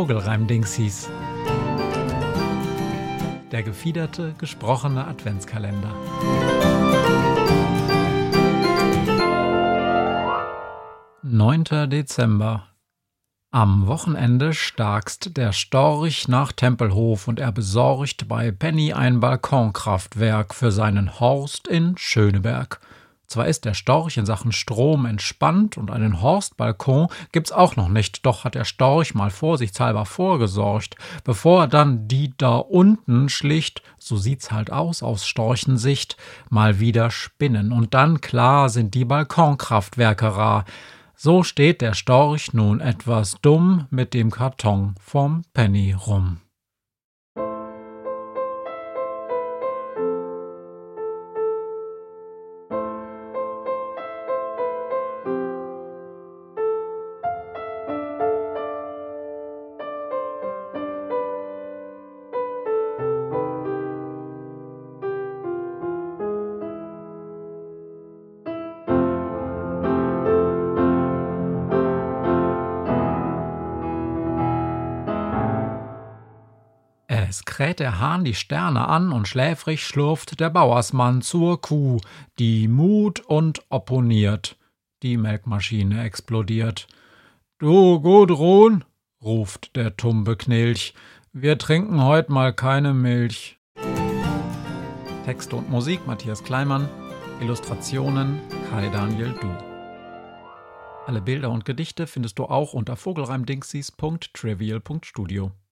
Vogelreim-Dingsies. Der gefiederte, gesprochene Adventskalender. Neunter Dezember. Am Wochenende starkst der Storch nach Tempelhof und er besorgt bei Penny ein Balkonkraftwerk für seinen Horst in Schöneberg. Zwar ist der Storch in Sachen Strom entspannt und einen Horstbalkon gibt's auch noch nicht, doch hat der Storch mal vorsichtshalber vorgesorgt, bevor er dann die da unten schlicht, so sieht's halt aus aus Storchensicht, mal wieder spinnen. Und dann klar sind die Balkonkraftwerke rar. So steht der Storch nun etwas dumm mit dem Karton vom Penny rum. Es kräht der Hahn die Sterne an und schläfrig schlurft der Bauersmann zur Kuh, die mut und opponiert. Die Melkmaschine explodiert. Du Gudrun, ruft der tumbe Knilch, wir trinken heut mal keine Milch. Texte und Musik Matthias Kleimann, Illustrationen Kai Daniel Du. Alle Bilder und Gedichte findest du auch unter vogelreimdingsies.trivial.studio.